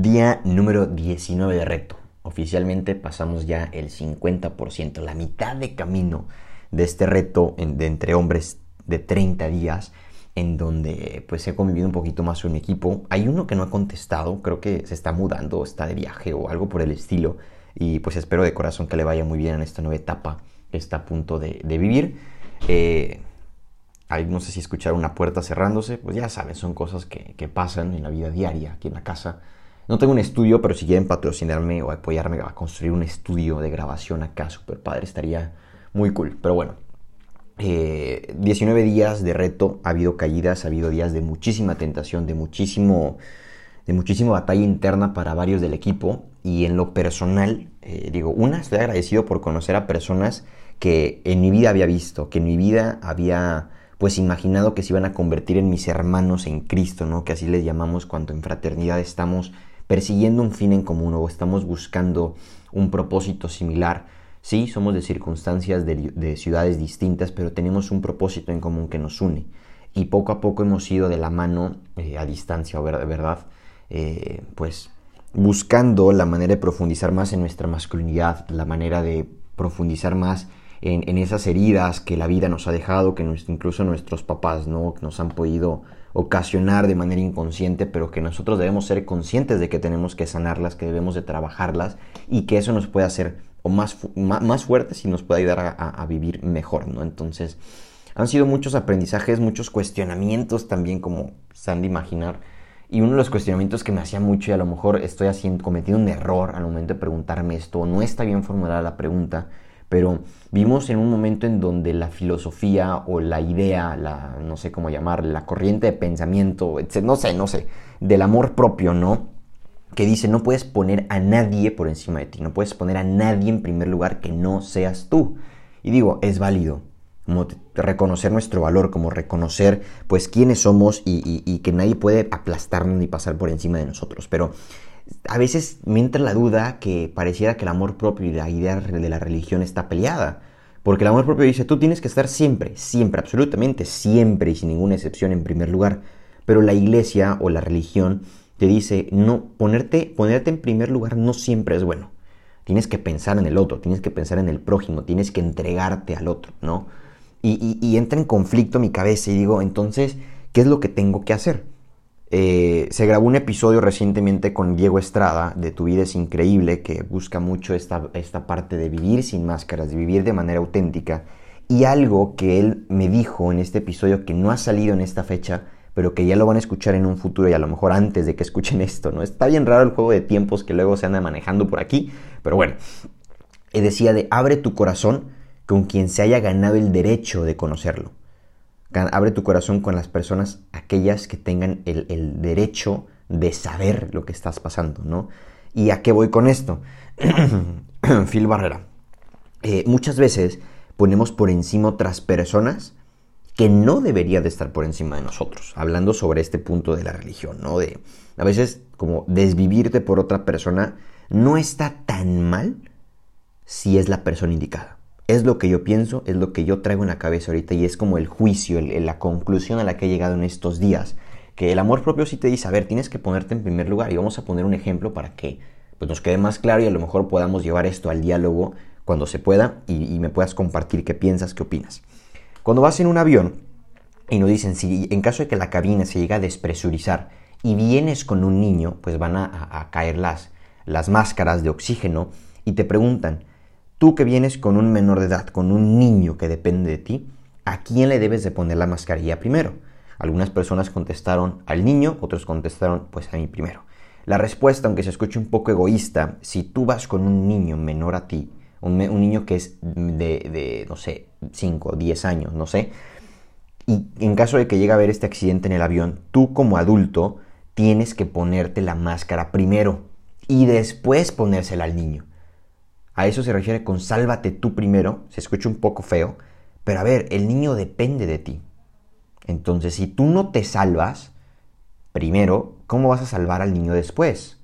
Día número 19 de reto. Oficialmente pasamos ya el 50%, la mitad de camino de este reto de entre hombres de 30 días, en donde pues he convivido un poquito más con mi equipo. Hay uno que no ha contestado, creo que se está mudando, está de viaje o algo por el estilo. Y pues espero de corazón que le vaya muy bien en esta nueva etapa que está a punto de, vivir. Eh, no sé si escuchar una puerta cerrándose, pues ya saben, son cosas que pasan en la vida diaria, aquí en la casa. No tengo un estudio, pero si quieren patrocinarme o apoyarme a construir un estudio de grabación acá, super padre, estaría muy cool. Pero bueno, 19 eh, días de reto, ha habido caídas, ha habido días de muchísima tentación, de muchísimo, de muchísima batalla interna para varios del equipo. Y en lo personal, eh, digo, una, estoy agradecido por conocer a personas que en mi vida había visto, que en mi vida había pues imaginado que se iban a convertir en mis hermanos en Cristo, ¿no? Que así les llamamos cuando en fraternidad estamos persiguiendo un fin en común o estamos buscando un propósito similar. Sí, somos de circunstancias de, ciudades distintas, pero tenemos un propósito en común que nos une. Y poco a poco hemos ido de la mano eh, a distancia, ¿verdad? Eh, pues buscando la manera de profundizar más en nuestra masculinidad, la manera de profundizar más en, esas heridas que la vida nos ha dejado, que incluso nuestros papás ¿no? nos han podido ocasionar de manera inconsciente, pero que nosotros debemos ser conscientes de que tenemos que sanarlas, que debemos de trabajarlas y que eso nos puede hacer o más, más fuertes y nos puede ayudar a, vivir mejor, ¿no? Entonces, han sido muchos aprendizajes, muchos cuestionamientos también, como se han de imaginar. Y uno de los cuestionamientos que me hacía mucho, y a lo mejor estoy haciendo, cometiendo un error al momento de preguntarme esto, no está bien formulada la pregunta, pero vimos en un momento en donde la filosofía o la idea, la, no sé cómo llamar, la corriente de pensamiento, no sé, no sé, del amor propio, ¿no? Que dice, no puedes poner a nadie por encima de ti, no puedes poner a nadie en primer lugar que no seas tú. Y digo, es válido, como reconocer nuestro valor, como reconocer pues quiénes somos y, y que nadie puede aplastarnos ni pasar por encima de nosotros. Pero a veces me entra la duda que pareciera que el amor propio y la idea de la religión está peleada. Porque el amor propio dice, tú tienes que estar siempre, siempre, absolutamente siempre y sin ninguna excepción en primer lugar. Pero la iglesia o la religión te dice, no, ponerte, ponerte en primer lugar no siempre es bueno. Tienes que pensar en el otro, tienes que pensar en el prójimo, tienes que entregarte al otro, ¿no? Y, y entra en conflicto mi cabeza y digo, entonces, ¿qué es lo que tengo que hacer? Eh, se grabó un episodio recientemente con Diego Estrada de Tu vida es increíble, que busca mucho esta, esta parte de vivir sin máscaras, de vivir de manera auténtica. Y algo que él me dijo en este episodio que no ha salido en esta fecha, pero que ya lo van a escuchar en un futuro y a lo mejor antes de que escuchen esto, ¿no? Está bien raro el juego de tiempos que luego se anda manejando por aquí, pero bueno. Él decía de abre tu corazón con quien se haya ganado el derecho de conocerlo. Abre tu corazón con las personas, aquellas que tengan el, derecho de saber lo que estás pasando, ¿no? ¿Y a qué voy con esto? Phil Barrera. Eh, muchas veces ponemos por encima otras personas que no debería de estar por encima de nosotros, hablando sobre este punto de la religión, ¿no? De a veces como desvivirte por otra persona no está tan mal si es la persona indicada es lo que yo pienso, es lo que yo traigo en la cabeza ahorita y es como el juicio, la conclusión a la que he llegado en estos días. Que el amor propio sí te dice, a ver, tienes que ponerte en primer lugar y vamos a poner un ejemplo para que pues, nos quede más claro y a lo mejor podamos llevar esto al diálogo cuando se pueda y, me puedas compartir qué piensas, qué opinas. Cuando vas en un avión y nos dicen, si en caso de que la cabina se llega a despresurizar y vienes con un niño, pues van a, a caer las, las máscaras de oxígeno y te preguntan, Tú que vienes con un menor de edad, con un niño que depende de ti, ¿a quién le debes de poner la mascarilla primero? Algunas personas contestaron al niño, otros contestaron pues a mí primero. La respuesta, aunque se escuche un poco egoísta, si tú vas con un niño menor a ti, un, niño que es de, no sé, 5 o 10 años, no sé, y en caso de que llegue a haber este accidente en el avión, tú como adulto tienes que ponerte la máscara primero y después ponérsela al niño. A eso se refiere con sálvate tú primero. Se escucha un poco feo, pero a ver, el niño depende de ti. Entonces, si tú no te salvas primero, ¿cómo vas a salvar al niño después?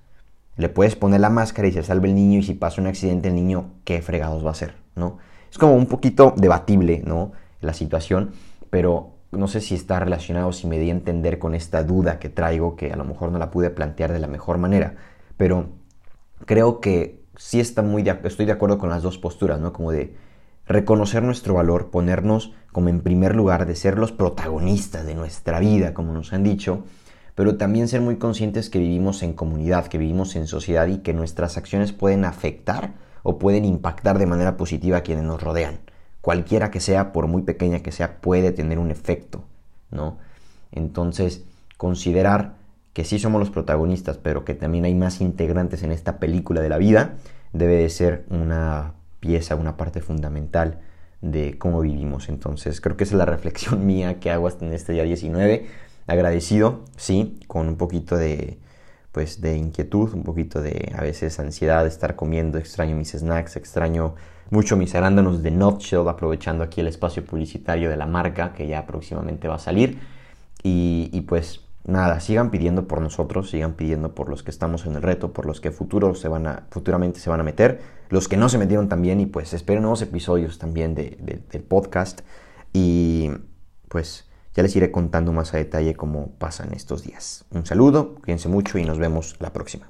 Le puedes poner la máscara y se salva el niño y si pasa un accidente el niño, ¿qué fregados va a hacer? ¿no? Es como un poquito debatible, ¿no? La situación, pero no sé si está relacionado, si me di a entender con esta duda que traigo, que a lo mejor no la pude plantear de la mejor manera. pero creo que sí está muy estoy de acuerdo con las dos posturas, ¿no? Como de reconocer nuestro valor, ponernos como en primer lugar, de ser los protagonistas de nuestra vida, como nos han dicho, pero también ser muy conscientes que vivimos en comunidad, que vivimos en sociedad y que nuestras acciones pueden afectar o pueden impactar de manera positiva a quienes nos rodean. Cualquiera que sea, por muy pequeña que sea, puede tener un efecto, ¿no? Entonces, considerar que sí somos los protagonistas, pero que también hay más integrantes en esta película de la vida, debe de ser una pieza, una parte fundamental de cómo vivimos. Entonces, creo que esa es la reflexión mía que hago hasta en este día 19. Agradecido, sí, con un poquito de, pues, de inquietud, un poquito de a veces ansiedad de estar comiendo. Extraño mis snacks, extraño mucho mis arándanos de Nutshell, aprovechando aquí el espacio publicitario de la marca que ya próximamente va a salir. Y, y pues nada, sigan pidiendo por nosotros, sigan pidiendo por los que estamos en el reto, por los que futuro se van a, futuramente se van a meter, los que no se metieron también y pues esperen nuevos episodios también de, del podcast y pues ya les iré contando más a detalle cómo pasan estos días. Un saludo, cuídense mucho y nos vemos la próxima.